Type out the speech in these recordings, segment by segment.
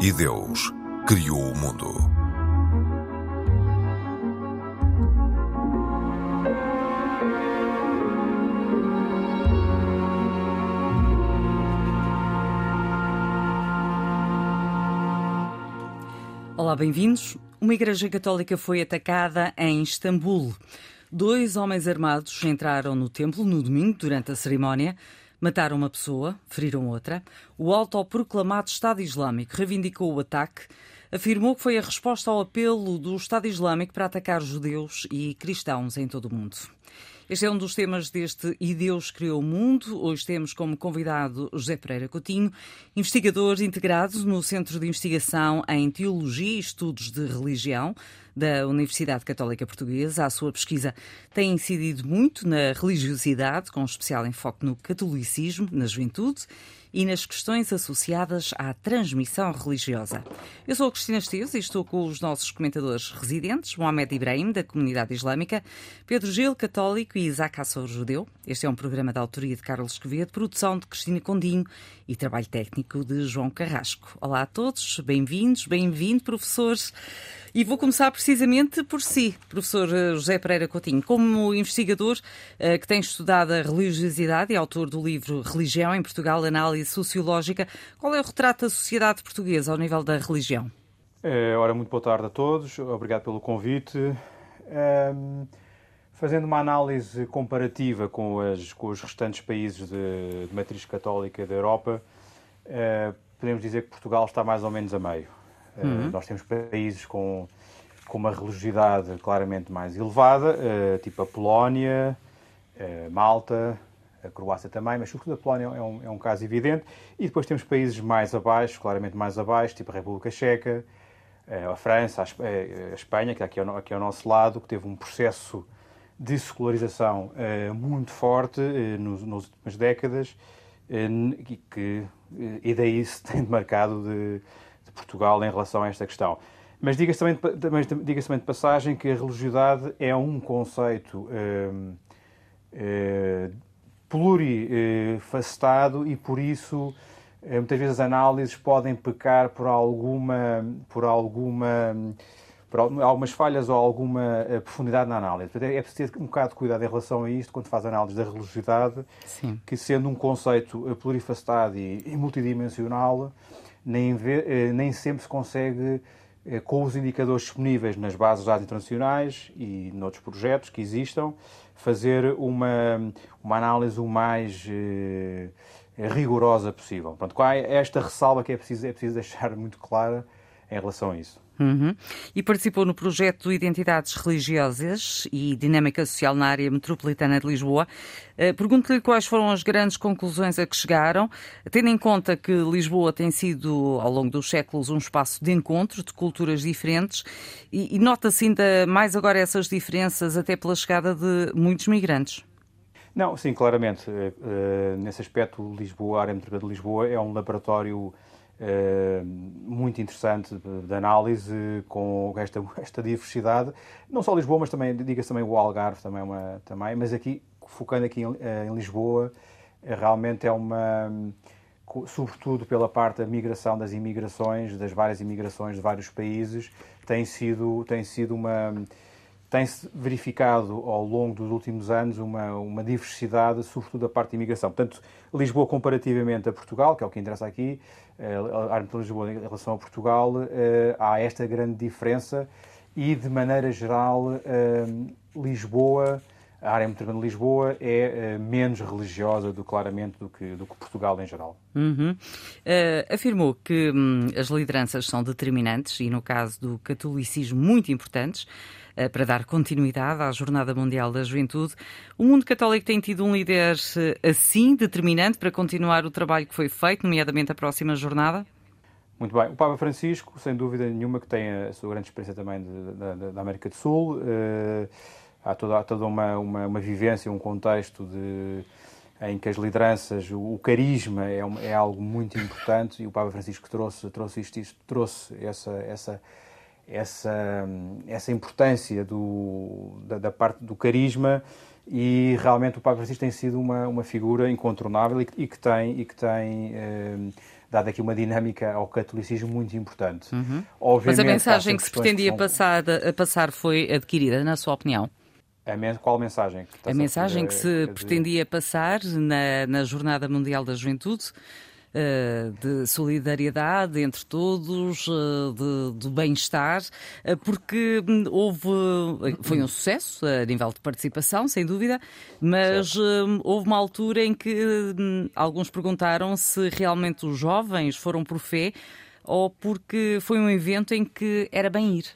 E Deus criou o mundo. Olá, bem-vindos. Uma igreja católica foi atacada em Istambul. Dois homens armados entraram no templo no domingo durante a cerimónia, mataram uma pessoa, feriram outra. O autoproclamado Estado Islâmico reivindicou o ataque, afirmou que foi a resposta ao apelo do Estado Islâmico para atacar judeus e cristãos em todo o mundo. Este é um dos temas deste E Deus Criou o Mundo. Hoje temos como convidado José Pereira Coutinho, investigador integrado no Centro de Investigação em Teologia e Estudos de Religião da Universidade Católica Portuguesa. A sua pesquisa tem incidido muito na religiosidade, com especial enfoque no catolicismo, na juventude e nas questões associadas à transmissão religiosa. Eu sou a Cristina Esteves e estou com os nossos comentadores residentes, Mohamed Ibrahim, da Comunidade Islâmica, Pedro Gil, católico, e Isaac Assor, judeu. Este é um programa da autoria de Carlos Quevedo, produção de Cristina Condinho e trabalho técnico de João Carrasco. Olá a todos, bem-vindos, bem-vindo, professores. E vou começar precisamente por si, professor eh, José Pereira Coutinho. Como investigador uh, que tem estudado a religiosidade e autor do livro Religião em Portugal, Análise Sociológica, qual é o retrato da sociedade portuguesa ao nível da religião? É, ora, muito boa tarde a todos, obrigado pelo convite. Fazendo uma análise comparativa com, as, com os restantes países de, de matriz católica da Europa, uh, podemos dizer que Portugal está mais ou menos a meio. Uhum. nós temos países com, com uma religiosidade claramente mais elevada, uh, tipo a Polónia, uh, Malta, a Croácia também, mas sobretudo a Polónia é um, é um caso evidente. E depois temos países mais abaixo, claramente mais abaixo, tipo a República Checa, a França, a Espanha, que aqui, aqui ao nosso lado, que teve um processo de secularização muito forte nos, nas últimas décadas e que e daí se tem demarcado de, Portugal em relação a esta questão. Mas diga-se também, diga também de passagem que a religiosidade é um conceito eh, plurifacetado e por isso eh, muitas vezes as análises podem pecar por alguma, por alguma por algumas falhas ou alguma eh, profundidade na análise. É preciso ter um bocado de cuidado em relação a isto quando faz análise da religiosidade, Sim. que sendo um conceito eh, plurifacetado e multidimensional, nem, eh, nem sempre se consegue, eh, com os indicadores disponíveis nas bases de dados internacionais e noutros projetos que existam, fazer uma, uma análise o mais eh, rigorosa possível. Pronto, esta ressalva que é preciso, é preciso deixar muito clara em relação a isso. Uhum. E participou no projeto Identidades Religiosas e Dinâmica Social na área metropolitana de Lisboa. Uh, Pergunto-lhe quais foram as grandes conclusões a que chegaram, tendo em conta que Lisboa tem sido, ao longo dos séculos, um espaço de encontro de culturas diferentes e, e nota-se ainda mais agora essas diferenças, até pela chegada de muitos migrantes. Não, sim, claramente. Uh, nesse aspecto, Lisboa, a área metropolitana de Lisboa é um laboratório muito interessante de, de, análise com esta, esta diversidade. Não só Lisboa, mas também, diga-se também o Algarve, também, é uma, também, mas aqui, focando aqui em, eh, em Lisboa, eh, realmente é uma, sobretudo pela parte da migração, das imigrações, das várias imigrações de vários países, tem sido, tem sido uma tem-se verificado ao longo dos últimos anos uma, uma diversidade, sobretudo da parte da imigração. Portanto, Lisboa comparativamente a Portugal, que é o que interessa aqui, eh, a área de Lisboa em relação a Portugal, eh, há esta grande diferença e, de maneira geral, eh, Lisboa, a área metropolitana de Lisboa é menos religiosa do claramente do que, do que Portugal em geral. Uhum. Uh, afirmou que hum, as lideranças são determinantes e, no caso do catolicismo, muito importantes. Eh, para dar continuidade à Jornada Mundial da Juventude. O mundo católico tem tido um líder eh, assim, determinante, para continuar o trabalho que foi feito, nomeadamente a próxima jornada? Muito bem. O Papa Francisco, sem dúvida nenhuma, que tem a sua grande experiência também da América do Sul. Uh, há toda, há toda uma, uma, uma, vivência, um contexto de, em que as lideranças, o, o carisma é, é, algo muito importante e o Papa Francisco trouxe, trouxe isto, isto trouxe essa, essa essa, essa importância do, da, da, parte do carisma e realmente o Papa Francisco tem sido uma, uma figura incontornável e que, e que tem, e que tem eh, dado aqui uma dinâmica ao catolicismo muito importante. Uhum. Mas a mensagem que se pretendia que são... passar, passar foi adquirida, na sua opinião? A qual mensagem? a mensagem que se pretendia passar na, na Jornada Mundial da Juventude de solidariedade entre todos, eh, de, de bem-estar, eh, porque hum, houve. Foi um sucesso a nível de participação, sem dúvida, mas certo. houve uma altura em que hum, alguns perguntaram se realmente os jovens foram por fé ou porque foi um evento em que era bem ir.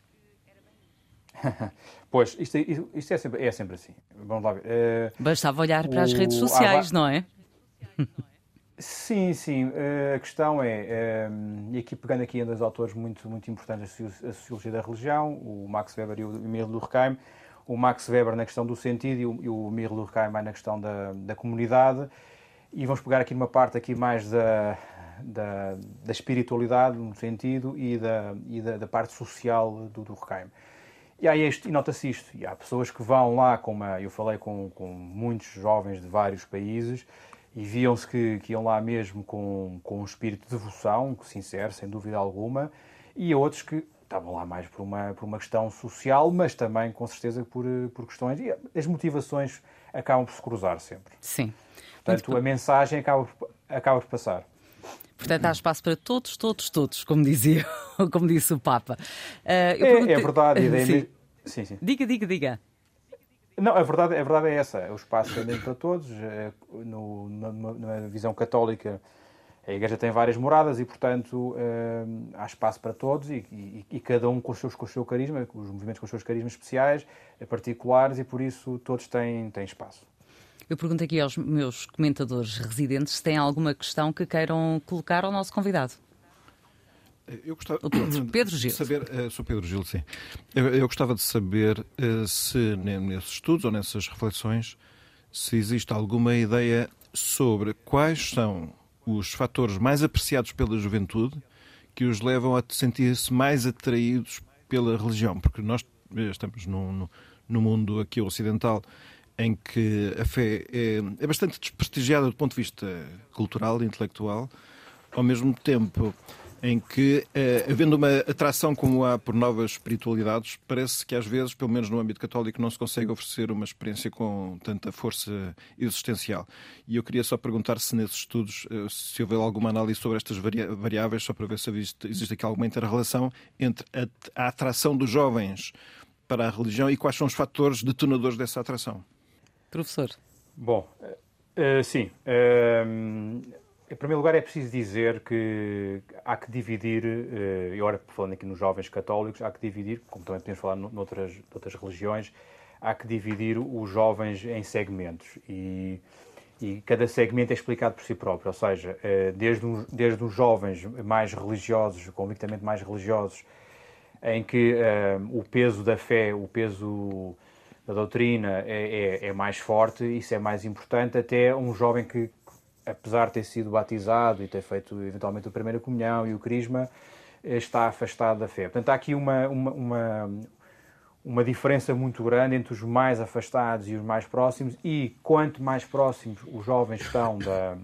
Pois, isto, isto é, sempre, é sempre assim. Vamos lá ver. Uh, Bastava olhar para o... as redes sociais, não é? Sim, sim. Uh, a questão é, um, e aqui pegando aqui em dois autores muito, muito importantes a sociologia da religião, o Max Weber e o Emile Durkheim, o Max Weber na questão do sentido e o, e o Emile Durkheim na questão da, da comunidade. E vamos pegar aqui numa parte aqui mais da, da, da espiritualidade, no sentido, e da, e da, da parte social do Durkheim. E, há este, e nota-se isto, e há pessoas que vão lá, como eu falei com, com muitos jovens de vários países, e viam-se que, que, iam lá mesmo com, com um espírito de devoção, sincero, sem dúvida alguma, e outros que estavam lá mais por uma, por uma questão social, mas também, com certeza, por, por questões. E as motivações acabam por se cruzar sempre. Sim. Portanto, Muito a mensagem acaba, acaba por passar. Portanto, há espaço para todos, todos, todos, como dizia, como disse o Papa. Uh, é, é verdade. Sim. Sim, sim. Diga, diga, diga. Não, a verdade, a verdade é essa. O espaço é para todos. É, no, na, visão católica, a Igreja tem várias moradas e, portanto, é, há espaço para todos e, e, e, cada um com, os seus, com o seu carisma, os movimentos com os seus carismas especiais, eh, particulares, e por isso todos têm, têm espaço. Eu pergunto aqui aos meus comentadores residentes se têm alguma questão que queiram colocar ao nosso convidado. Eu gostava Pedro, Pedro Gil. de saber, uh, sou Pedro Gil, sim. Eu, eu gostava de saber uh, se nesses estudos ou nessas reflexões se existe alguma ideia sobre quais são os fatores mais apreciados pela juventude que os levam a sentir-se mais atraídos pela religião, porque nós eh, estamos no, no mundo aqui ocidental em que a fé é, é bastante desprestigiada do ponto de vista cultural e intelectual, ao mesmo tempo em que, eh, havendo uma atração como há por novas espiritualidades, parece que às vezes, pelo menos no âmbito católico, não se consegue oferecer uma experiência com tanta força existencial. E eu queria só perguntar se nesses estudos, eh, se houve alguma análise sobre estas variáveis, só para ver se existe, existe aqui alguma inter-relação entre a, a atração dos jovens para a religião e quais são os fatores detonadores dessa atração. Professor. Bom, uh, sim. Uh, em primeiro lugar, é preciso dizer que há que dividir, eh, e agora falando aqui nos jovens católicos, há que dividir, como também podemos falar noutras, noutras religiões, há que dividir os jovens em segmentos. E, e cada segmento é explicado por si próprio, ou seja, eh, desde, um, desde os jovens mais religiosos, convictamente mais religiosos, em que um, o peso da fé, o peso da doutrina é, é, é, mais forte, isso é mais importante, até um jovem que apesar de ter sido batizado e ter feito eventualmente a primeira comunhão e o crisma, eh, está afastado da fé. Portanto, há aqui uma, uma, uma, uma, diferença muito grande entre os mais afastados e os mais próximos, e quanto mais próximos os jovens estão da,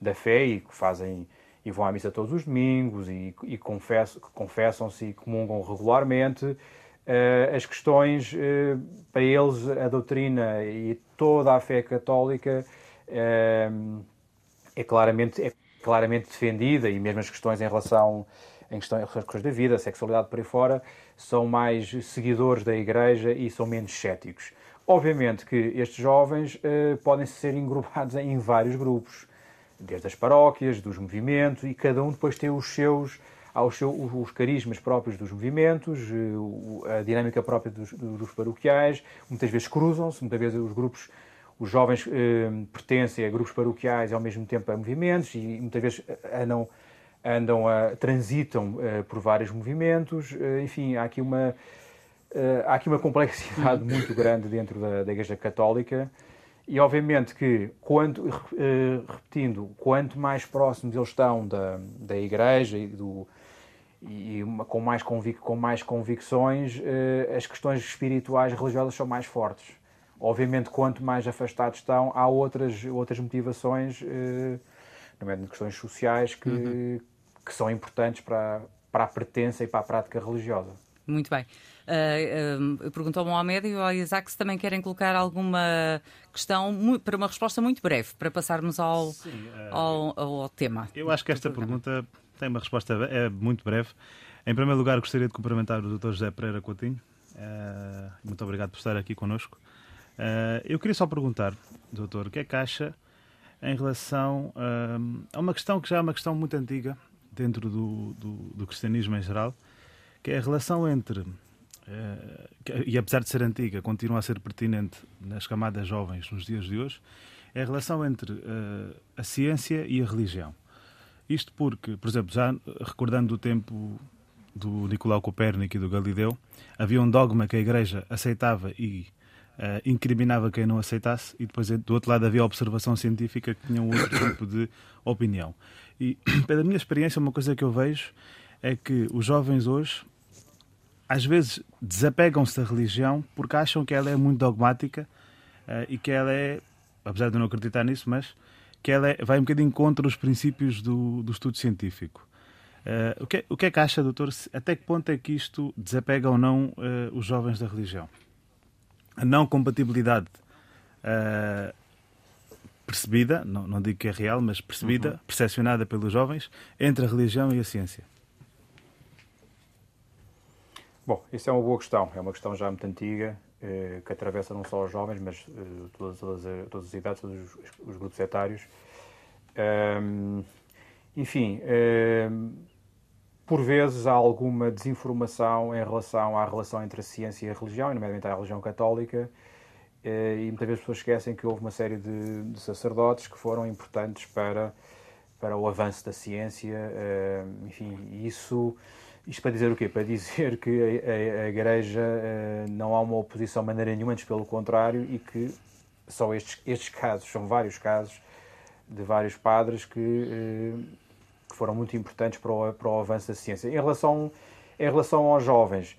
da fé e que fazem e vão à missa todos os domingos e, e confessam-se e comungam regularmente, uh, as questões, uh, para eles, a doutrina e toda a fé católica é claramente, é claramente defendida e mesmo as questões em relação em questões da vida, sexualidade por aí fora, são mais seguidores da Igreja e são menos céticos. Obviamente que estes jovens eh, podem ser engrupados em vários grupos, desde as paróquias, dos movimentos, e cada um depois tem os seus, aos os carismas próprios dos movimentos, eh, a dinâmica própria dos, dos paroquiais, muitas vezes cruzam-se, muitas vezes os grupos os jovens eh, pertencem a grupos paroquiais e ao mesmo tempo a movimentos e muitas vezes eh, andam, andam a, transitam eh, por vários movimentos. Eh, enfim, há aqui uma, eh, há aqui uma complexidade muito grande dentro da, da Igreja Católica. E obviamente que, quanto, repetindo, quanto mais próximos eles estão da, da Igreja e, do, e uma, com, mais convic, com mais convicções, as questões espirituais religiosas são mais fortes. Obviamente, quanto mais afastados estão, há outras, outras motivações eh, nomeadamente questões sociais, que, uhum. que são importantes para, para a pertença e para a prática religiosa. Muito bem. Uh, uh, perguntou ao Mohamed e ao Isaac se também querem colocar alguma questão para uma resposta muito breve, para passarmos ao, Sim, uh, ao, ao, tema. Eu acho que esta pergunta tem uma resposta é muito breve. Em primeiro lugar, gostaria de cumprimentar o Dr. José Pereira Coutinho. muito obrigado por estar aqui connosco. Eu queria só perguntar, doutor, o que é que acha em relação a uma questão que já é uma questão muito antiga dentro do, do, do cristianismo em geral, que é a relação entre Uh, e apesar de ser antiga, continua a ser pertinente nas camadas jovens nos dias de hoje, é a relação entre uh, a ciência e a religião. Isto porque, por exemplo, já recordando o tempo do Nicolau Copérnico e do Galileu, havia um dogma que a Igreja aceitava e uh, incriminava quem não aceitasse, e depois do outro lado havia a observação científica que tinha um outro tipo de opinião. E, pela minha experiência, uma coisa que eu vejo é que os jovens hoje às vezes desapegam-se da religião porque acham que ela é muito dogmática uh, e que ela é, apesar de eu não acreditar nisso, mas que ela é, vai um bocadinho contra os princípios do, do estudo científico. Uh, o, que, o que é que acha, doutor? Até que ponto é que isto desapega ou não os jovens da religião? A não compatibilidade percebida, não, não digo que é real, mas percebida, uhum. percepcionada pelos jovens, entre a religião e a ciência. Bom, isso é uma boa questão. É uma questão já muito antiga, eh, que atravessa não só os jovens, mas eh, todas, todas, todas, as idades, todos os, os grupos etários. Um, enfim, um, por vezes há alguma desinformação em relação à relação entre a ciência e a religião, e nomeadamente a religião católica, eh, e muitas vezes as pessoas esquecem que houve uma série de, de sacerdotes que foram importantes para, para o avanço da ciência. Enfim, isso isto para dizer o quê? Para dizer que a, a, a Igreja uh, não há uma oposição de maneira nenhuma, antes pelo contrário, e que só estes, estes casos, são vários casos de vários padres que, que foram muito importantes para o, para o avanço da ciência. Em relação, em relação aos jovens,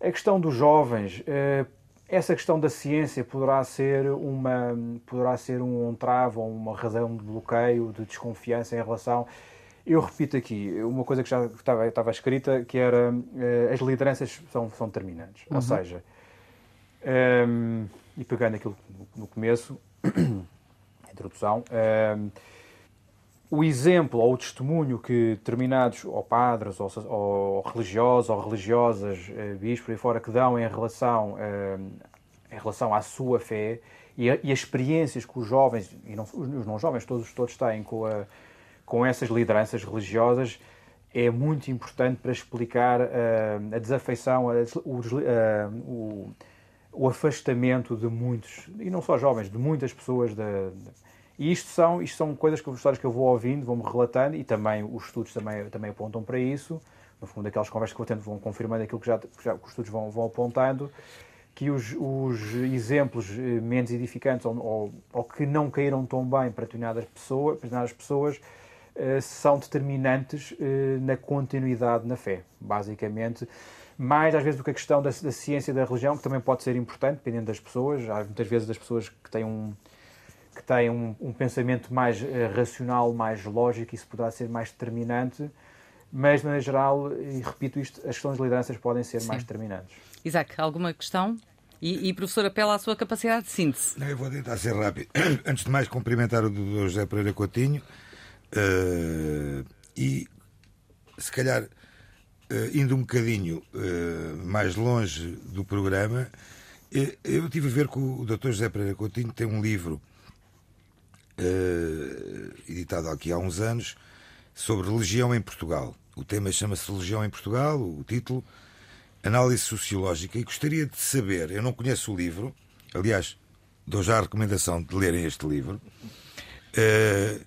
a questão dos jovens, uh, essa questão da ciência poderá ser uma poderá ser um travo ou uma razão de bloqueio, de desconfiança em relação eu repito aqui uma coisa que já estava, estava escrita, que era uh, as lideranças são, são determinantes. Uhum. Ou seja, um, ehm, e pegando aquilo no começo, a introdução, um, ehm, o exemplo ou o testemunho que determinados ou padres ou, ou religiosos ou religiosas, uh, bispos e fora, que dão em relação, uh, em relação à sua fé e, a, e as experiências que os jovens, e não, os não jovens, todos, todos têm com a com essas lideranças religiosas é muito importante para explicar uh, a desafeição, o, uh, o, o, afastamento de muitos, e não só jovens, de muitas pessoas. De, e isto são, isto são coisas que, histórias que eu vou ouvindo, vou-me relatando, e também os estudos também, também apontam para isso. No fundo, aquelas conversas que eu tento vão confirmando aquilo que já, que já os estudos vão, vão apontando, que os, os exemplos eh, menos edificantes ou, ou, ou, que não caíram tão bem para determinadas pessoas, para determinadas pessoas eh, são determinantes eh, na continuidade na fé, basicamente. Mais às vezes do que a questão da, da ciência da religião, que também pode ser importante, dependendo das pessoas. Há muitas vezes das pessoas que têm um, que têm um, um pensamento mais uh, racional, mais lógico, isso poderá ser mais determinante, mas, maneira geral, e repito isto, as questões de lideranças podem ser Sim. mais determinantes. Isaac, alguma questão? E, e, professor, apela à sua capacidade de síntese. Não, eu vou tentar ser rápido. Antes de mais, cumprimentar o Dr. José Pereira Coutinho, Uh, e se calhar uh, indo um bocadinho uh, mais longe do programa, eu tive a ver que o Dr. José Pereira Coutinho tem um livro editado aqui há uns anos sobre religião em Portugal. O tema chama-se Religião em Portugal, o título Análise Sociológica. E gostaria de saber, eu não conheço o livro, aliás, dou já a recomendação de lerem este livro. Uh,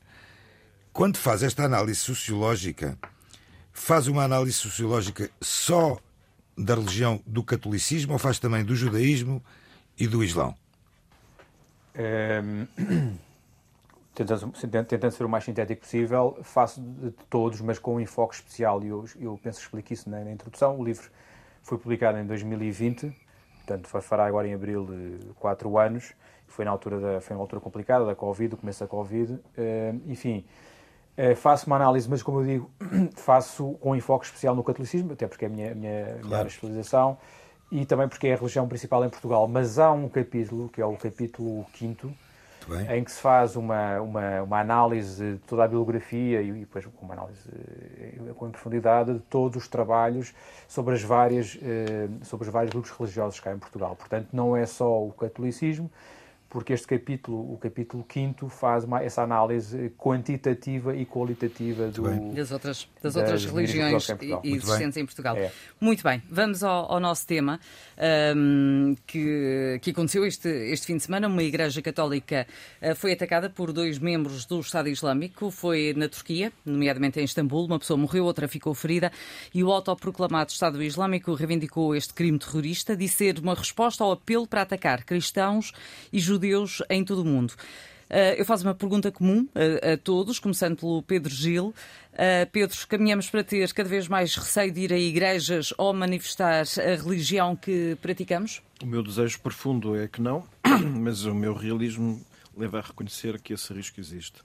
quando faz esta análise sociológica, faz uma análise sociológica só da religião do catolicismo ou faz também do judaísmo e do islão? É, tentando, tentando, ser o mais sintético possível, faço de todos, mas com um enfoque especial. E eu, eu penso que explico isso na, na, introdução. O livro foi publicado em 2020, portanto, fará agora em abril de quatro anos. Foi na altura da, foi uma altura complicada da Covid, o começo da Covid. É, enfim, Uh, faço uma análise, mas como eu digo, faço com enfoque especial no catolicismo, até porque é a minha, minha, claro. minha especialização e também porque é a religião principal em Portugal. Mas há um capítulo, que é o capítulo 5, em que se faz uma, uma, uma, análise de toda a bibliografia e, depois uma análise eh, com profundidade de todos os trabalhos sobre, as várias, eh, sobre os vários grupos religiosos cá em Portugal. Portanto, não é só o catolicismo, porque este capítulo, o capítulo 5 faz uma, essa análise quantitativa e qualitativa do, das outras, das, das outras religiões existentes em Portugal. É. Muito bem, vamos ao, ao nosso tema um, que, que aconteceu este, este fim de semana. Uma igreja católica uh, foi atacada por dois membros do Estado Islâmico, foi na Turquia, nomeadamente em Istambul. Uma pessoa morreu, outra ficou ferida e o autoproclamado Estado Islâmico reivindicou este crime terrorista, disse ser uma resposta ao apelo para atacar cristãos e judeus judeus em todo o mundo. Uh, eu faço uma pergunta comum a, a todos, começando pelo Pedro Gil. Uh, Pedro, caminhamos para ter cada vez mais receio de ir a igrejas ou manifestar a religião que praticamos? O meu desejo profundo é que não, mas o meu realismo leva a reconhecer que esse risco existe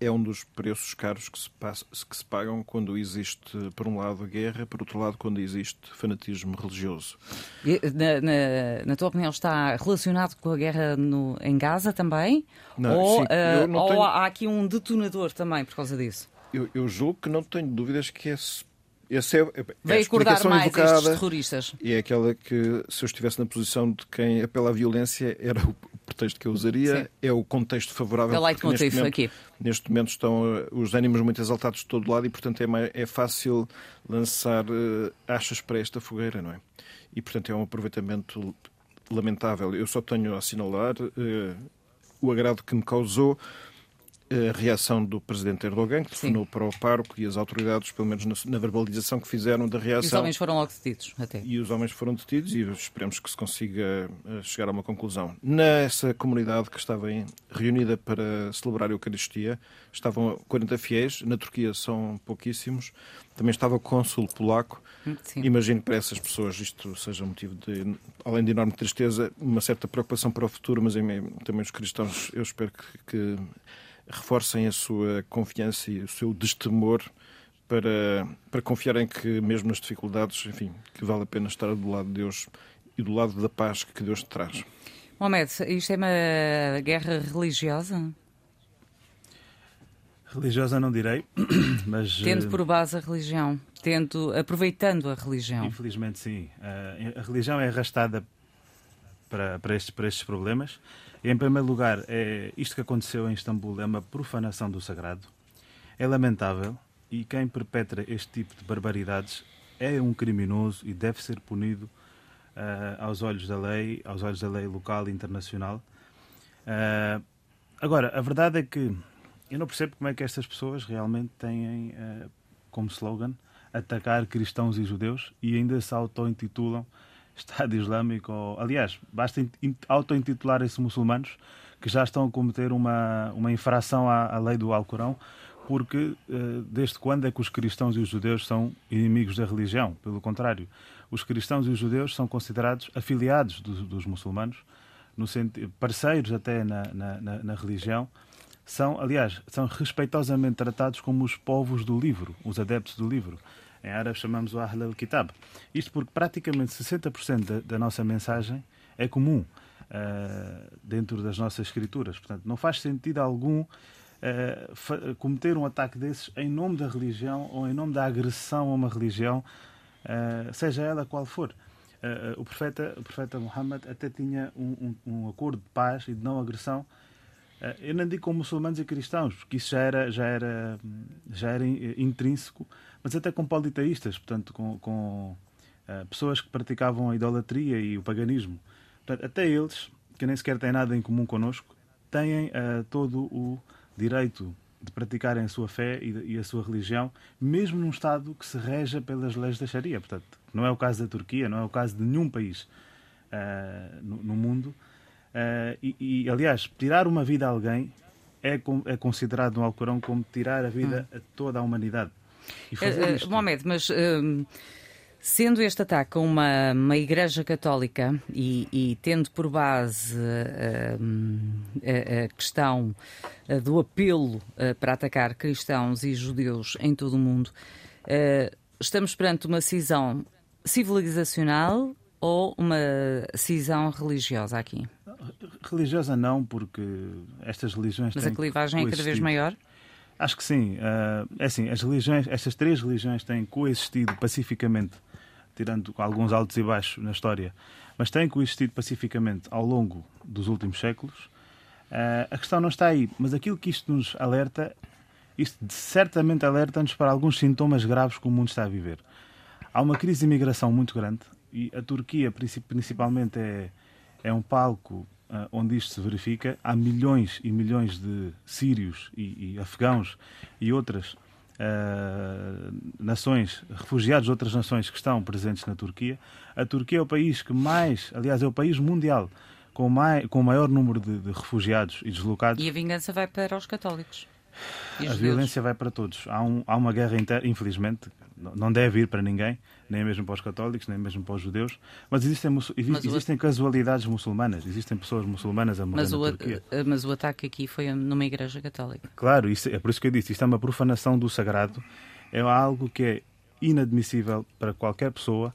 é um dos preços caros que se, passa, que se pagam quando existe, por um lado, guerra, por outro lado, quando existe fanatismo religioso. Na, na, na tua opinião, está relacionado com a guerra no, em Gaza também? Não, ou, sim, uh, ou tenho... há aqui um detonador também por causa disso? Eu, eu julgo que não tenho dúvidas que esse esse é, é Veio a acordar mais invocada, estes terroristas. E é aquela que, se eu estivesse na posição de quem apela à violência, era o pretexto que eu usaria. Sim. É o contexto favorável. É neste momento, aqui. Neste momento estão uh, os ânimos muito exaltados de todo lado e, portanto, é, mais, é fácil lançar uh, achas para esta fogueira, não é? E, portanto, é um aproveitamento lamentável. Eu só tenho a assinalar uh, o agrado que me causou a reação do presidente Erdogan, que telefonou para o pároco e as autoridades, pelo menos na, na, verbalização que fizeram da reação. E os homens foram logo detidos, até. E os homens foram detidos e esperemos que se consiga eh, chegar a uma conclusão. Nessa comunidade que estava reunida para celebrar a Eucaristia, estavam 40 fiéis, na Turquia são pouquíssimos, também estava o cônsul polaco. Sim. Imagino que para essas pessoas isto seja motivo de, além de enorme tristeza, uma certa preocupação para o futuro, mas também os cristãos, eu espero que, que reforcem a sua confiança e o seu destemor para, para confiarem que, mesmo nas dificuldades, enfim, que vale a pena estar do lado de Deus e do lado da paz que Deus te traz. Mohamed, isto é uma guerra religiosa? Religiosa não direi, mas... Tendo eh, por base a religião, tendo, aproveitando a religião. Infelizmente sim. A religião é arrastada para, para, estes, para estes problemas em primeiro lugar, é, isto que aconteceu em Istambul é uma profanação do sagrado. É lamentável e quem perpetra este tipo de barbaridades é um criminoso e deve ser punido uh, aos olhos da lei, aos olhos da lei local e internacional. Uh, agora, a verdade é que eu não percebo como é que estas pessoas realmente têm uh, como slogan atacar cristãos e judeus e ainda se auto-intitulam Estado Islâmico, ou, aliás, basta auto-intitularem-se muçulmanos que já estão a cometer uma, uma infração à, à lei do Alcorão, porque eh, desde quando é que os cristãos e os judeus são inimigos da religião? Pelo contrário, os cristãos e os judeus são considerados afiliados dos, dos muçulmanos, no sentido, parceiros até na, na, na, religião, são, aliás, são respeitosamente tratados como os povos do livro, os adeptos do livro. Em árabe chamamos o Ahl al-Kitab. Isto porque praticamente 60% da, da, nossa mensagem é comum uh, dentro das nossas escrituras. Portanto, não faz sentido algum uh, cometer um ataque desses em nome da religião ou em nome da agressão a uma religião, uh, seja ela qual for. o, profeta, o profeta Muhammad até tinha um, um, um acordo de paz e de não agressão eu não digo com muçulmanos e cristãos, porque isso já era, já era, já era intrínseco mas até com politeístas, portanto, com, com uh, pessoas que praticavam a idolatria e o paganismo. Portanto, até eles, que nem sequer têm nada em comum connosco, têm uh, todo o direito de praticarem a sua fé e, a sua religião, mesmo num Estado que se reja pelas leis da Sharia. Portanto, não é o caso da Turquia, não é o caso de nenhum país uh, no, no, mundo. E, e, aliás, tirar uma vida a alguém é, é considerado no Alcorão como tirar a vida hum. a toda a humanidade. Uh, Mohamed, mas uh, Sendo este ataque a uma, uma igreja católica e, e tendo por base uh, a, a, questão uh, do apelo uh, para atacar cristãos e judeus em todo o mundo, estamos perante uma cisão civilizacional ou uma cisão religiosa aqui? Religiosa não, porque estas religiões Mas a clivagem é cada vez maior? Acho que sim. é assim, as religiões, estas três religiões têm coexistido pacificamente tirando alguns altos e baixos na história, mas têm coexistido pacificamente ao longo dos últimos séculos. Uh, a questão não está aí, mas aquilo que isto nos alerta, isto certamente alerta-nos para alguns sintomas graves que o mundo está a viver. Há uma crise de imigração muito grande e a Turquia, principalmente, é, é um palco uh, onde isto se verifica. Há milhões e milhões de sírios e, e afegãos e outras uh, nações, refugiados de outras nações que estão presentes na Turquia. A Turquia é o país que mais, aliás, é o país mundial com, mais, com o maior número de, de refugiados e deslocados. E a vingança vai para os católicos. A violência vai para todos. Há, um, há uma guerra interna, infelizmente, não deve ir para ninguém, nem mesmo para os católicos, nem mesmo para os judeus, mas existem, mas existem o... casualidades muçulmanas, existem pessoas muçulmanas a morrer mas o, Turquia. Mas o ataque aqui foi numa igreja católica. Claro, isso, é por isso que eu disse, isto é uma profanação do sagrado, é algo que é inadmissível para qualquer pessoa,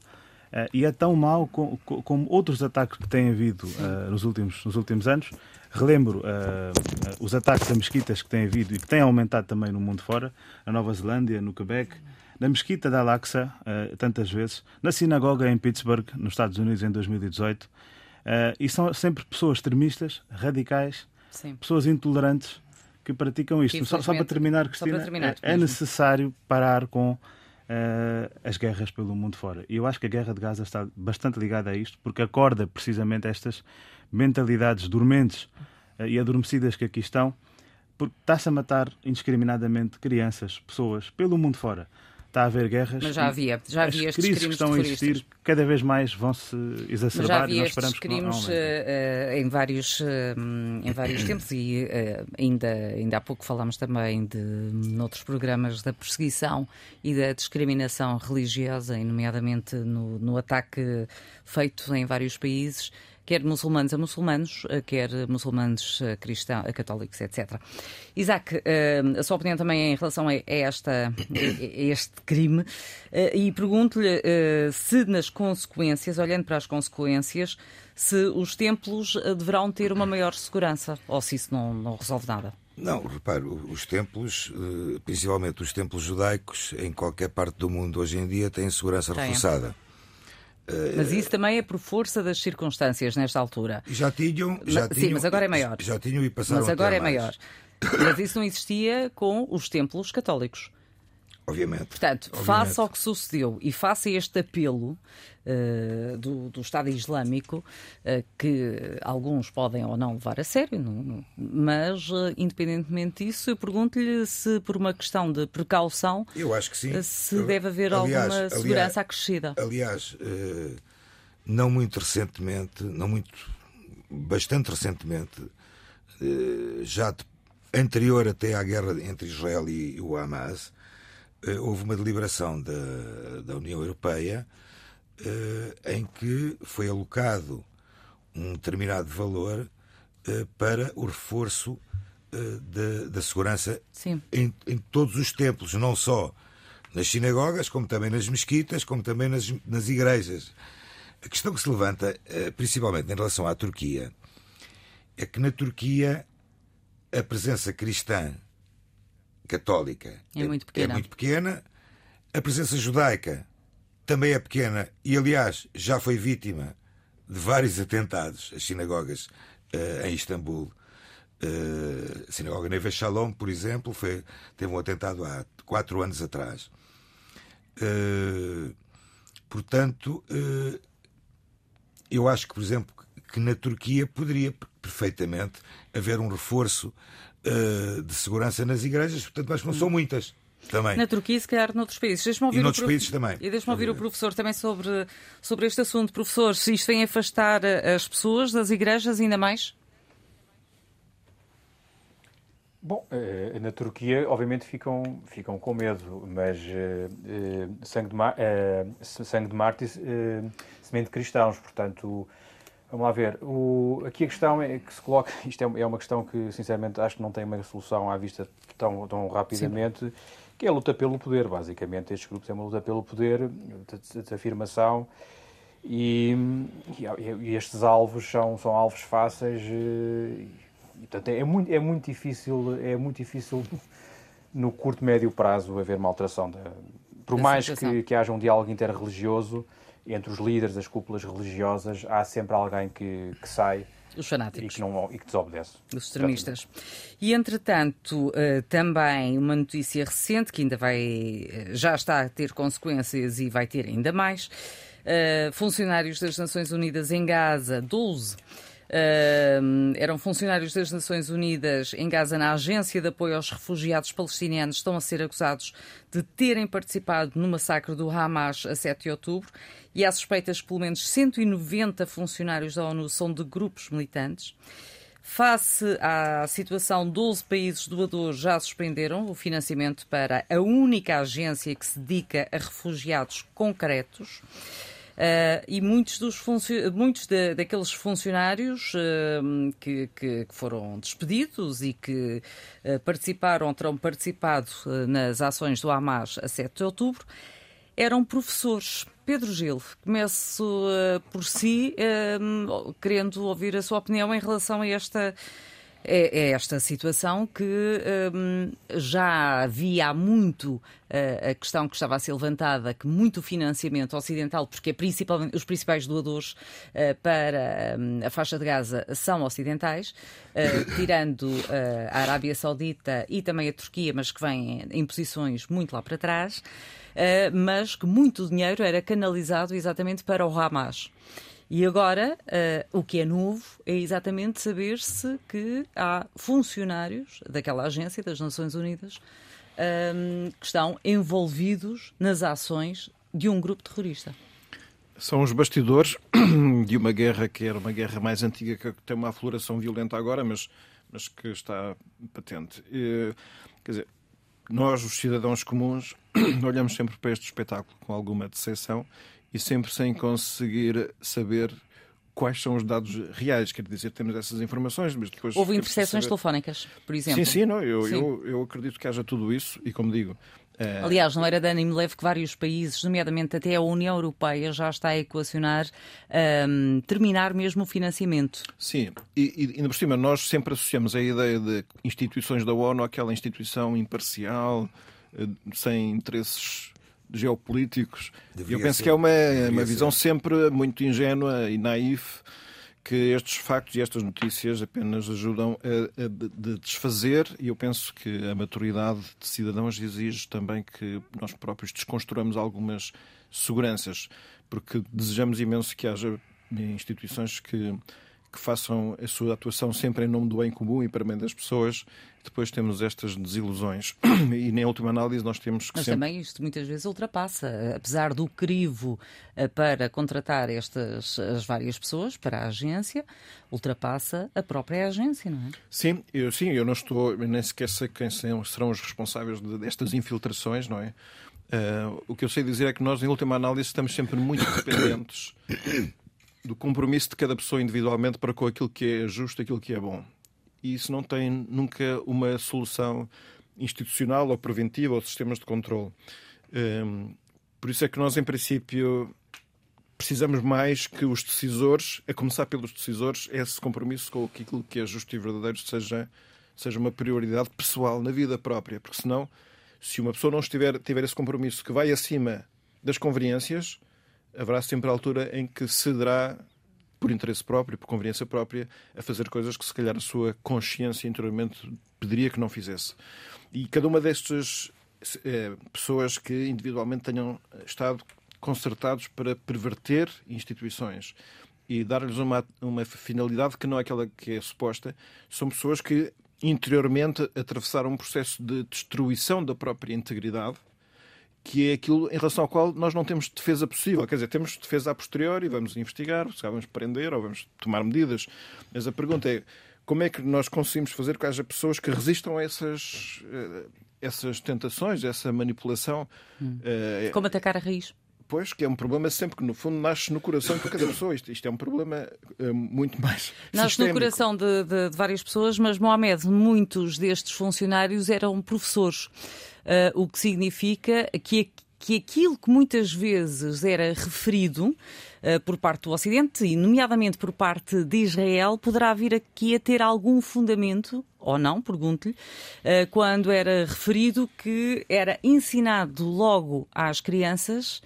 e é tão mau como, como, outros ataques que têm havido uh, nos, últimos, nos últimos anos. Relembro uh, os ataques a mesquitas que têm havido e que têm aumentado também no mundo fora, na Nova Zelândia, no Quebec, na mesquita da Al-Aqsa, uh, tantas vezes, na sinagoga em Pittsburgh, nos Estados Unidos, em 2018. Uh, eh, e são sempre pessoas extremistas, radicais, Sim. pessoas intolerantes que praticam isto. Só, só, para terminar, Cristina, para terminar, é, é, necessário parar com uh, as guerras pelo mundo fora. E eu acho que a guerra de Gaza está bastante ligada a isto, porque acorda precisamente estas mentalidades dormentes uh, e adormecidas que aqui estão, porque está-se a matar indiscriminadamente crianças, pessoas, pelo mundo fora está a haver guerras. Mas já havia, já havia as crises que estão a existir cada vez mais vão se exacerbar Mas já havia e nós esperamos estes crimes que não, uh, em vários uh, em vários tempos e ainda ainda há pouco falámos também de noutros programas da perseguição e da discriminação religiosa, nomeadamente no, no ataque feito em vários países quer muçulmanos a muçulmanos, eh, quer muçulmanos a cristãos, a católicos, etc. Isaac, eh, a sua opinião também em relação a, esta, a este crime eh, e pergunto-lhe se nas consequências, olhando para as consequências, se os templos deverão ter uma maior segurança ou se isso não, não resolve nada. Não, repare, os templos, principalmente os templos judaicos, em qualquer parte do mundo hoje em dia, têm segurança Tem. Reforçada. Mas isso também é por força das circunstâncias nesta altura. Já tinham. Já tinham sim, mas agora é maior. Já tinham e passaram Mas agora é mais. maior. Mas isso não existia com os templos católicos. Obviamente. Portanto, Obviamente. face ao que sucedeu e face a este apelo uh, do, do, Estado Islâmico, uh, que alguns podem ou não levar a sério, não, não, mas, uh, independentemente disso, eu pergunto-lhe se, por uma questão de precaução, eu acho que sim. se deve haver aliás, alguma segurança aliás, acrescida. Aliás, não muito recentemente, não muito, bastante recentemente, já anterior até à guerra entre Israel e o Hamas, houve uma deliberação da, da União Europeia eh, em que foi alocado um determinado valor eh, para o reforço da, da segurança em, em, todos os templos, não só nas sinagogas, como também nas mesquitas, como também nas, nas igrejas. A questão que se levanta, principalmente em relação à Turquia, é que na Turquia a presença cristã católica é muito pequena. É muito pequena. A presença judaica também é pequena e, aliás, já foi vítima de vários atentados às sinagogas uh, em Istambul. Uh, a sinagoga Neve Shalom, por exemplo, foi, teve um atentado há quatro anos atrás. Uh, portanto, eu acho que, por exemplo, que na Turquia poderia perfeitamente haver um reforço uh, de segurança nas igrejas, portanto, mas não são muitas. Também. Na Turquia, se calhar noutros países. Deixa e noutros prof... países também. E deixa-me ouvir o professor também sobre, sobre este assunto. Professor, se isto vem afastar eh, as pessoas das igrejas ainda mais? Bom, eh, na Turquia, obviamente, ficam, ficam com medo, mas uh, sangue, de mar, uh, sangue de mártires, uh, semente de cristãos, portanto, vamos lá ver. O, aqui a questão é que se coloca, isto é, é uma questão que, sinceramente, acho que não tem uma solução à vista tão, tão rapidamente, Sim. que é a luta pelo poder, basicamente. Estes grupos é uma luta pelo poder, de, de afirmação, e, e, estes alvos são, são alvos fáceis. E, portanto, é muito, é muito difícil, é muito difícil no curto médio prazo haver uma alteração. Da, por da mais que, que haja um diálogo interreligioso entre os líderes das cúpulas religiosas, há sempre alguém que, que sai os fanáticos. E que, não, e que desobedece. Os extremistas. E, entretanto, uh, também uma notícia recente que ainda vai, uh, já está a ter consequências e vai ter ainda mais. Uh, funcionários das Nações Unidas em Gaza, 12 Uh, eram funcionários das Nações Unidas em Gaza na Agência de Apoio aos Refugiados Palestinianos, estão a ser acusados de terem participado no massacre do Hamas a 7 de outubro e há suspeitas que pelo menos 190 funcionários da ONU são de grupos militantes. Face à situação, 12 países doadores já suspenderam o financiamento para a única agência que se dedica a refugiados concretos. Uh, e muitos, dos muitos de, daqueles funcionários uh, que, que, foram despedidos e que uh, participaram, terão participado nas ações do Hamas a 7 de outubro, eram professores. Pedro Gil, começo por si, querendo ouvir a sua opinião em relação a esta é, é esta situação que um, já havia há muito uh, a questão que estava a ser levantada, que muito financiamento ocidental, porque é principalmente, os principais doadores uh, para um, a faixa de Gaza são ocidentais, uh, tirando a Arábia Saudita e também a Turquia, mas que vêm em posições muito lá para trás, mas que muito dinheiro era canalizado exatamente para o Hamas. E agora, uh, o que é novo é exatamente saber-se que há funcionários daquela agência das Nações Unidas um, ehm, que estão envolvidos nas ações de um grupo terrorista. São os bastidores de uma guerra que era uma guerra mais antiga, que tem uma afloração violenta agora, mas, mas que está patente. E, quer dizer, nós, os cidadãos comuns, olhamos sempre para este espetáculo com alguma decepção e sempre sem conseguir saber quais são os dados reais. Quer dizer, temos essas informações, mas depois. Houve interseções telefónicas, por exemplo. Sim, sim, não, eu, sim. Eu, eu acredito que haja tudo isso e, como digo. É... Aliás, não era de ânimo leve que vários países, nomeadamente até a União Europeia, já está a equacionar um, terminar mesmo o financiamento. Sim, e, e ainda por cima, nós sempre associamos a ideia de instituições da ONU àquela instituição imparcial, eh, sem interesses geopolíticos. Devia eu penso ser. que é uma, uma visão sempre muito ingênua e naif que estes factos e estas notícias apenas ajudam a, a de desfazer e eu penso que a maturidade de cidadãos exige também que nós próprios desconstruamos algumas seguranças, porque desejamos imenso que haja instituições que que façam a sua atuação sempre em nome do bem comum e para bem das pessoas, depois temos estas desilusões. E, na última análise, nós temos que. Mas sempre... também isto muitas vezes ultrapassa. Apesar do crivo eh, para contratar estas as várias pessoas para a agência, ultrapassa a própria agência, não é? Sim, eu, sim, eu não estou, nem sequer sei quem serão os responsáveis destas infiltrações, não é? Uh, o que eu sei dizer é que nós, em última análise, estamos sempre muito dependentes do compromisso de cada pessoa individualmente para com aquilo que é justo, aquilo que é bom. E isso não tem nunca uma solução institucional ou preventiva ou sistemas de controle. Um, por isso é que nós, em princípio, precisamos mais que os decisores, a começar pelos decisores, esse compromisso com aquilo que é justo e verdadeiro seja, seja uma prioridade pessoal na vida própria. Porque senão, se uma pessoa não estiver, tiver esse compromisso que vai acima das conveniências, haverá sempre a altura em que cederá, por interesse próprio, por conveniência própria, a fazer coisas que se calhar a sua consciência interiormente pediria que não fizesse. E cada uma destas é, pessoas que individualmente tenham estado concertados para perverter instituições e dar-lhes uma, uma finalidade que não é aquela que é suposta, são pessoas que interiormente atravessaram um processo de destruição da própria integridade que é aquilo em relação ao qual nós não temos defesa possível. Quer dizer, temos defesa a posteriori, vamos investigar, vamos prender ou vamos tomar medidas. Mas a pergunta é como é que nós conseguimos fazer que haja pessoas que resistam a essas, uh, essas tentações, essa manipulação? Hum. Uh, como atacar a raiz? Pois, que é um problema sempre que, no fundo, nasce no coração de cada pessoa. Isto, isto é um problema uh, muito mais. Nasce sistémico. no coração de, de, de, várias pessoas, mas, Mohamed, muitos destes funcionários eram professores, uh, o que significa que, que aquilo que muitas vezes era referido uh, por parte do Ocidente, e nomeadamente por parte de Israel, poderá vir aqui a ter algum fundamento ou não, pergunto-lhe, quando era referido que era ensinado logo às crianças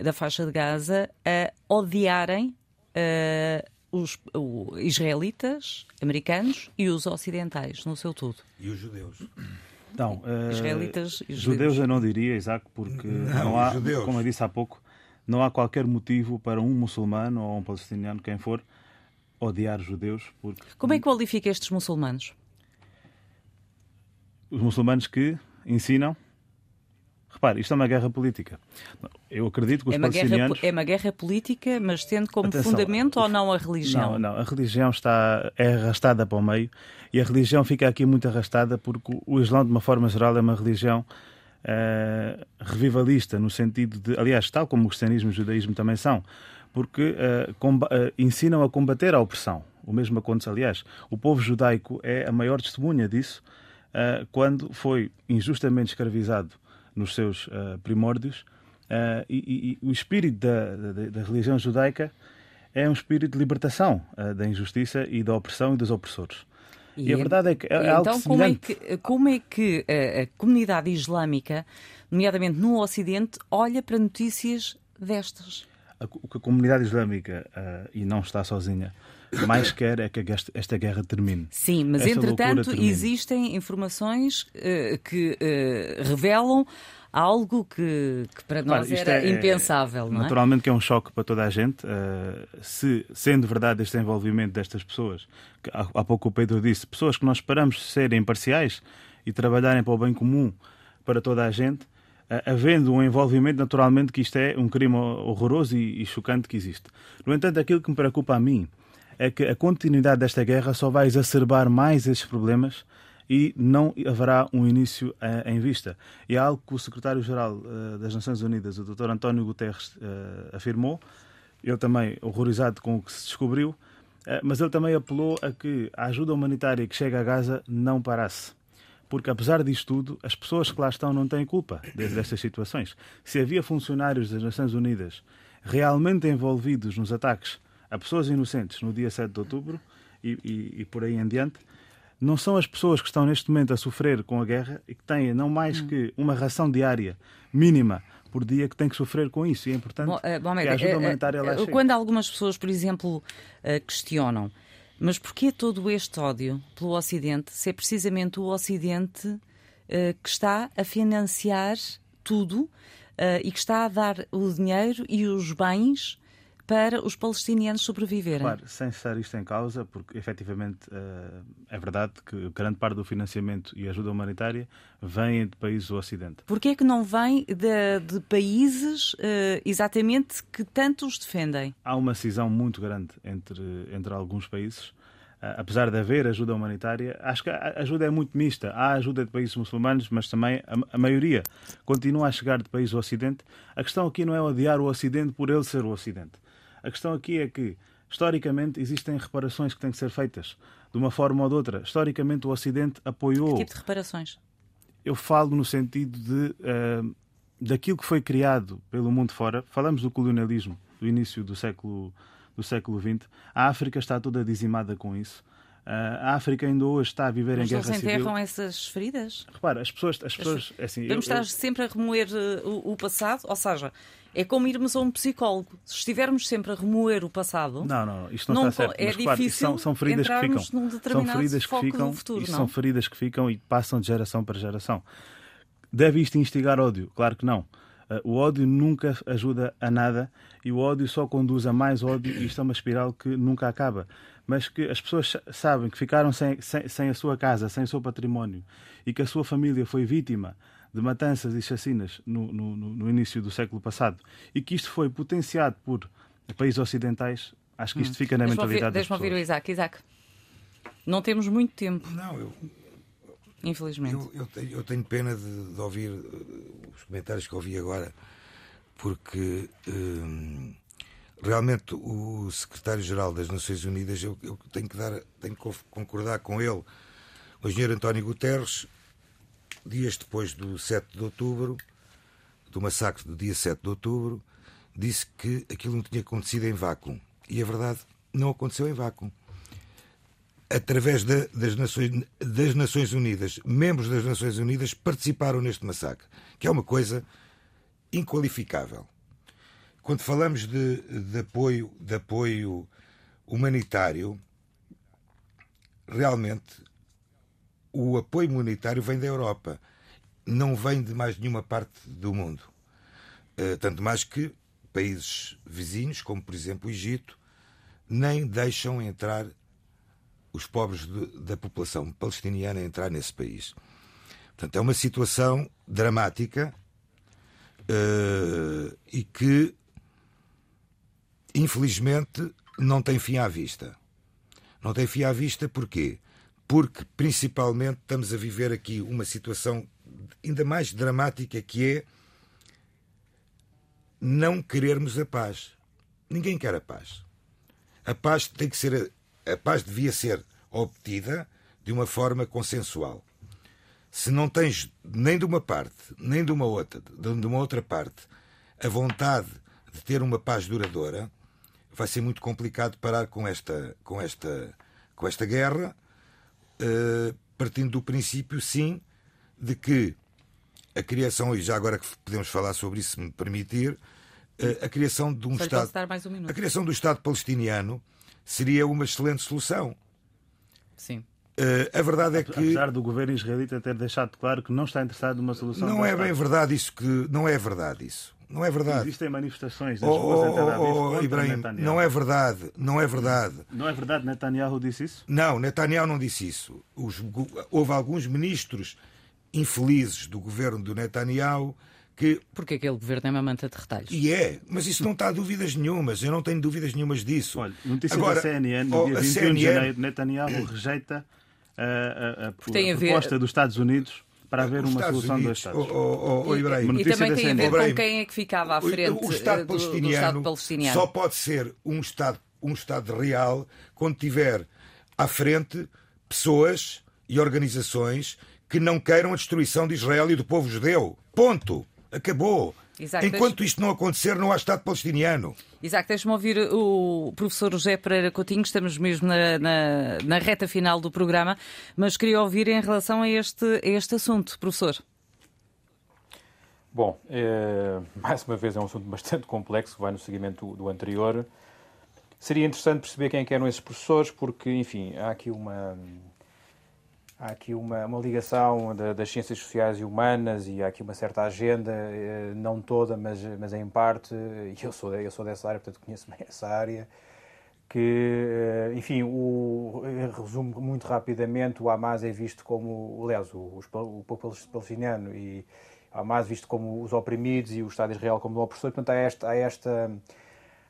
da faixa de Gaza a odiarem uh, os uh, israelitas, americanos e os ocidentais, no seu todo. E os judeus. Não, uh, israelitas e judeus. judeus eu não diria, Isaac, porque não, não há, judeus. como eu disse há pouco, não há qualquer motivo para um muçulmano ou um palestiniano, quem for, odiar judeus. Porque... Como é que qualifica estes muçulmanos? Os muçulmanos que ensinam Repare, isto é uma guerra política. Eu acredito que os é palestinianos... Guerra, é uma guerra política, mas tendo como Atenção, fundamento ou não a religião? Não, não. A religião está, é arrastada para o meio e a religião fica aqui muito arrastada porque o Islão, de uma forma geral, é uma religião uh, revivalista, no sentido de... Aliás, tal como o cristianismo e o judaísmo também são, porque uh, uh, ensinam a combater a opressão. O mesmo acontece, aliás. O povo judaico é a maior testemunha disso quando foi injustamente escravizado nos seus uh, primórdios. Uh, e, e, o espírito da, da, da, religião judaica é um espírito de libertação uh, da injustiça e da opressão e dos opressores. E, e a verdade é que é, então, algo como é que, como é que a, a comunidade islâmica, nomeadamente no Ocidente, olha para notícias destas? O que a comunidade islâmica, uh, e não está sozinha, mais quer é que esta guerra termine. Sim, mas esta entretanto existem informações uh, que uh, revelam algo que, que para nós claro, era é, impensável. Não é? naturalmente que é um choque para toda a gente. Se, sendo verdade este envolvimento destas pessoas, que há, há pouco o Pedro disse, pessoas que nós esperamos serem imparciais e trabalharem para o bem comum para toda a gente, havendo um envolvimento, naturalmente que isto é um crime horroroso e, e chocante que existe. No entanto, aquilo que me preocupa a mim é que a continuidade desta guerra só vai exacerbar mais esses problemas e não haverá um início uh, em vista. E é algo que o secretário-geral uh, das Nações Unidas, o Dr. António Guterres, uh, afirmou. Ele também horrorizado com o que se descobriu, mas ele também apelou a que a ajuda humanitária que chega a Gaza não parasse porque apesar disto tudo, as pessoas que lá estão não têm culpa destas situações. Se havia funcionários das Nações Unidas realmente envolvidos nos ataques a pessoas inocentes no dia 7 de outubro e, e, e por aí em diante, não são as pessoas que estão neste momento a sofrer com a guerra e que têm não mais hum. que uma ração diária mínima por dia que têm que sofrer com isso. E é importante bom, bom, que a ajuda uh, humanitária lá chegue. Quando algumas pessoas, por exemplo, questionam mas porquê todo este ódio pelo Ocidente, se é precisamente o Ocidente uh, que está a financiar tudo uh, e que está a dar o dinheiro e os bens para os palestinianos sobreviverem. Claro, sem ser isto em causa, porque efetivamente uh, é verdade que grande parte do financiamento e ajuda humanitária vem de países do Ocidente. Porquê é que não vem de, de países uh, exatamente que tanto os defendem? Há uma cisão muito grande entre, entre alguns países. Uh, apesar de haver ajuda humanitária, acho que a ajuda é muito mista. Há ajuda de países muçulmanos, mas também a maioria continua a chegar de países do Ocidente. A questão aqui não é odiar o Ocidente por ele ser o Ocidente. A questão aqui é que, historicamente, existem reparações que têm que ser feitas, de uma forma ou de outra. Historicamente, o Ocidente apoiou. Que tipo de reparações? Eu falo no sentido de. Uh, daquilo que foi criado pelo mundo fora. Falamos do colonialismo do início do século do século XX. A África está toda dizimada com isso. A África ainda hoje está a viver Mas em guerra civil. Mas enterram essas feridas? Repara, as pessoas... As pessoas é assim, Vamos eu, estar eu... sempre a remoer uh, o, o, passado? Ou seja, é como irmos a um psicólogo. Se estivermos sempre a remoer o passado... Não, não, isto não, não está certo. É Mas, difícil são, são feridas que ficam. são feridas que ficam futuro, e são feridas que ficam e passam de geração para geração. Deve isto instigar ódio? Claro que não. Uh, o ódio nunca ajuda a nada e o ódio só conduz a mais ódio e isto é uma espiral que nunca acaba mas que as pessoas sabem que ficaram sem, sem, sem, a sua casa, sem o seu património e que a sua família foi vítima de matanças e chacinas no, no, no início do século passado e que isto foi potenciado por países ocidentais, acho que isto hum. fica na mentalidade Deixa-me ouvir o Isaac. Isaac. Não temos muito tempo. Não, eu, infelizmente. Eu, eu, tenho, eu tenho, pena de, de, ouvir eh, os comentários que ouvi agora, porque hum, realmente o secretário-geral das Nações Unidas, eu, eu, tenho que dar, tenho que concordar com ele. O engenheiro António Guterres, dias depois do 7 de outubro, do massacre do dia 7 de outubro, disse que aquilo não tinha acontecido em vácuo. E a verdade não aconteceu em vácuo através de, das, Nações, das Nações Unidas, membros das Nações Unidas participaram neste massacre, que é uma coisa inqualificável. Quando falamos de, de apoio, de apoio humanitário, realmente o apoio humanitário vem da Europa, não vem de mais nenhuma parte do mundo. Uh, tanto mais que países vizinhos, como por exemplo o Egito, nem deixam entrar os pobres de, da população palestiniana a entrar nesse país. Portanto, é uma situação dramática uh, e que, infelizmente, não tem fim à vista. Não tem fim à vista porquê? Porque, principalmente, estamos a viver aqui uma situação ainda mais dramática que é não querermos a paz. Ninguém quer a paz. A paz tem que ser a paz devia ser obtida de uma forma consensual. Se não tens nem de uma parte, nem de uma outra, de uma outra parte, a vontade de ter uma paz duradoura, vai ser muito complicado parar com esta, com esta, com esta guerra, uh, partindo do princípio, sim, de que a criação, e já agora que podemos falar sobre isso, se me permitir, uh, a criação de um Só Estado. Um a criação do Estado palestiniano seria uma excelente solução. Sim. Uh, a verdade é que. Apesar do governo israelita ter deixado claro que não está interessado numa solução. Não é bem verdade isso que. Não é verdade isso. Não é verdade. Existem manifestações nas oh, ruas oh, oh, oh Ibrahim, Não é verdade. Não é verdade. Não é verdade Netanyahu disse isso? Não, Netanyahu não disse isso. Os, houve alguns ministros infelizes do governo do Netanyahu que. Porque aquele governo é uma manta de retalhos. E é, mas isso não está a dúvidas nenhumas. Eu não tenho dúvidas nenhumas disso. Olha, notícia Agora, da CNN, no oh, dia 21 CNN... de janeiro, Netanyahu rejeita a, a, a, a proposta ver... dos Estados Unidos para haver uma Estados solução Unidos, dos Estados. Oh, oh, oh, e, e, também tem a ver com quem é que ficava à frente o, o Estado do, palestiniano do Estado palestiniano. Só pode ser um Estado, um Estado real quando tiver à frente pessoas e organizações que não queiram a destruição de Israel e do povo judeu. Ponto. Acabou. Exato, Enquanto isto não acontecer, não há Estado palestiniano. Exato, deixe-me ouvir o professor José Pereira Coutinho, estamos mesmo na, na, na, reta final do programa, mas queria ouvir em relação a este, a este assunto, professor. Bom, é, mais uma vez é um assunto bastante complexo, que vai no seguimento do, do anterior. Seria interessante perceber quem é eram esses professores, porque, enfim, há aqui uma há aqui uma, uma ligação de, das ciências sociais e humanas e há aqui uma certa agenda, eh, não toda, mas, mas em parte, e eu sou, eu sou dessa área, portanto conheço bem essa área, que, eh, enfim, o, resumo muito rapidamente, o Hamas é visto como, aliás, o, o povo palestiniano e o Hamas visto como os oprimidos e o Estado de Israel como o opressor, portanto há esta, há esta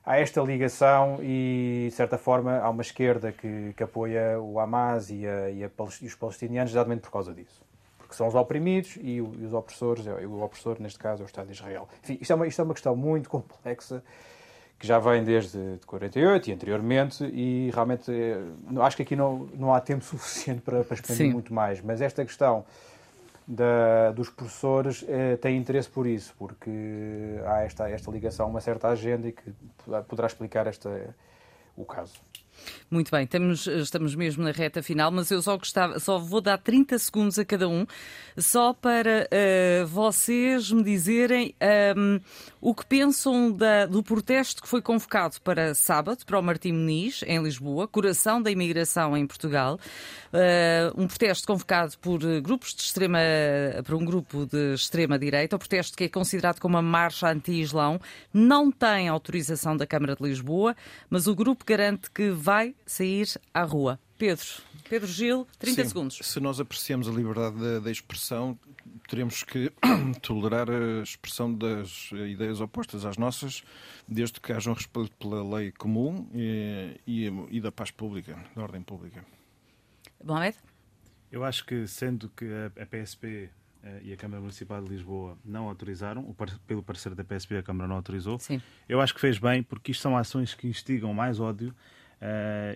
há esta ligação e, de certa forma, há uma esquerda que, que apoia o Hamas e, a, e, a, e, os palestinianos exatamente por causa disso. Porque são os oprimidos e, o, e os opressores, é, o opressor, neste caso, é o Estado de Israel. Enfim, isto é uma, isto é uma questão muito complexa que já vem desde 48 e anteriormente e realmente eh, acho que aqui não, não há tempo suficiente para, para expandir Sim. muito mais, mas esta questão da, dos professores eh, têm interesse por isso, porque há esta, esta ligação a uma certa agenda e que poderá explicar esta, o caso. Muito bem, estamos, estamos mesmo na reta final, mas eu só gostava, só vou dar 30 segundos a cada um, só para uh, vocês me dizerem um, ehm, o que pensam da, do protesto que foi convocado para sábado, para o Martim Muniz, em Lisboa, coração da imigração em Portugal. Uh, um protesto convocado por grupos de extrema, por um grupo de extrema direita, o protesto que é considerado como uma marcha anti-islão, não tem autorização da Câmara de Lisboa, mas o grupo garante que vai sair à rua. Pedro, Pedro Gil, 30 Sim, segundos. Se nós apreciamos a liberdade da, da, expressão, teremos que tolerar a expressão das ideias opostas às nossas, desde que haja um respeito pela lei comum e, e, e da paz pública, da ordem pública. Mohamed? Eu acho que, sendo que a PSP eh, e a Câmara Municipal de Lisboa não autorizaram, pelo parecer da PSP a Câmara não autorizou, Sim. eu acho que fez bem, porque isto são ações que instigam mais ódio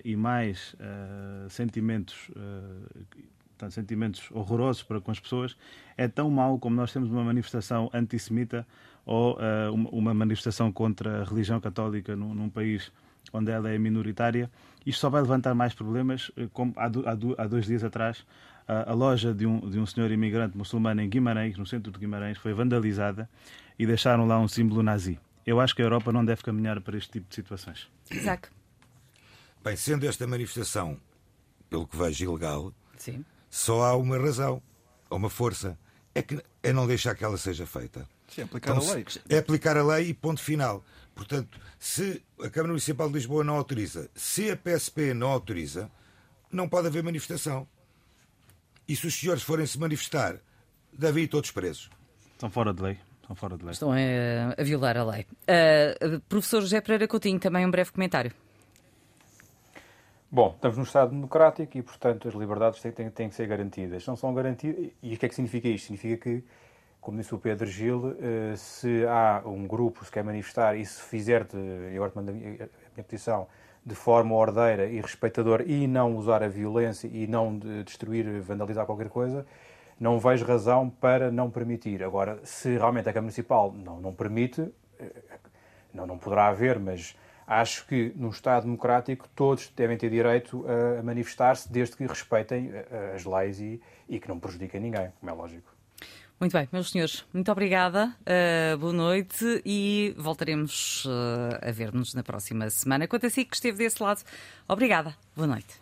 e mais uh, sentimentos, uh, sentimentos horrorosos para com as pessoas. É tão mau como nós temos uma manifestação antissemita ou uma manifestação contra a religião católica num, num país onde ela é minoritária, isto só vai levantar mais problemas, como há, há, há dois dias atrás a, a loja de um, de um senhor imigrante muçulmano em Guimarães, no centro de Guimarães, foi vandalizada e deixaram lá um símbolo nazi. Eu acho que a Europa não deve caminhar para este tipo de situações. Isaac. Bem, sendo esta manifestação, pelo que vejo, ilegal, Sim. só há uma razão, ou uma força, é que é não deixar que ela seja feita. Sim, aplicar então, a lei. É aplicar a lei e ponto final. Portanto, se a Câmara Municipal de Lisboa não autoriza, se a PSP não autoriza, não pode haver manifestação. E se os senhores forem se manifestar, devem ir todos presos. Estão fora de lei. Estão fora de lei. Estão a, a violar a lei. Uh, professor José Pereira Coutinho, também um breve comentário. Bom, estamos num Estado democrático e, portanto, as liberdades têm, têm, têm, que ser garantidas. Não são garantidas. E o que é que significa isto? Significa que, como disse o Pedro Gil, eh, se há um grupo que se quer manifestar e se fizer, de, eu mando a minha petição, de forma ordeira e respeitadora e não usar a violência e não destruir, vandalizar qualquer coisa, não vejo razão para não permitir. Agora, se realmente a Câmara Municipal não, não permite, eh, não, não poderá haver, mas Acho que num Estado democrático todos devem ter direito a manifestar-se desde que respeitem eh, as leis e, e que não prejudiquem ninguém, como é lógico. Muito bem, meus senhores, muito obrigada, uh, boa noite e voltaremos uh, a ver-nos na próxima semana. Quanto a si que esteve desse lado, obrigada, boa noite.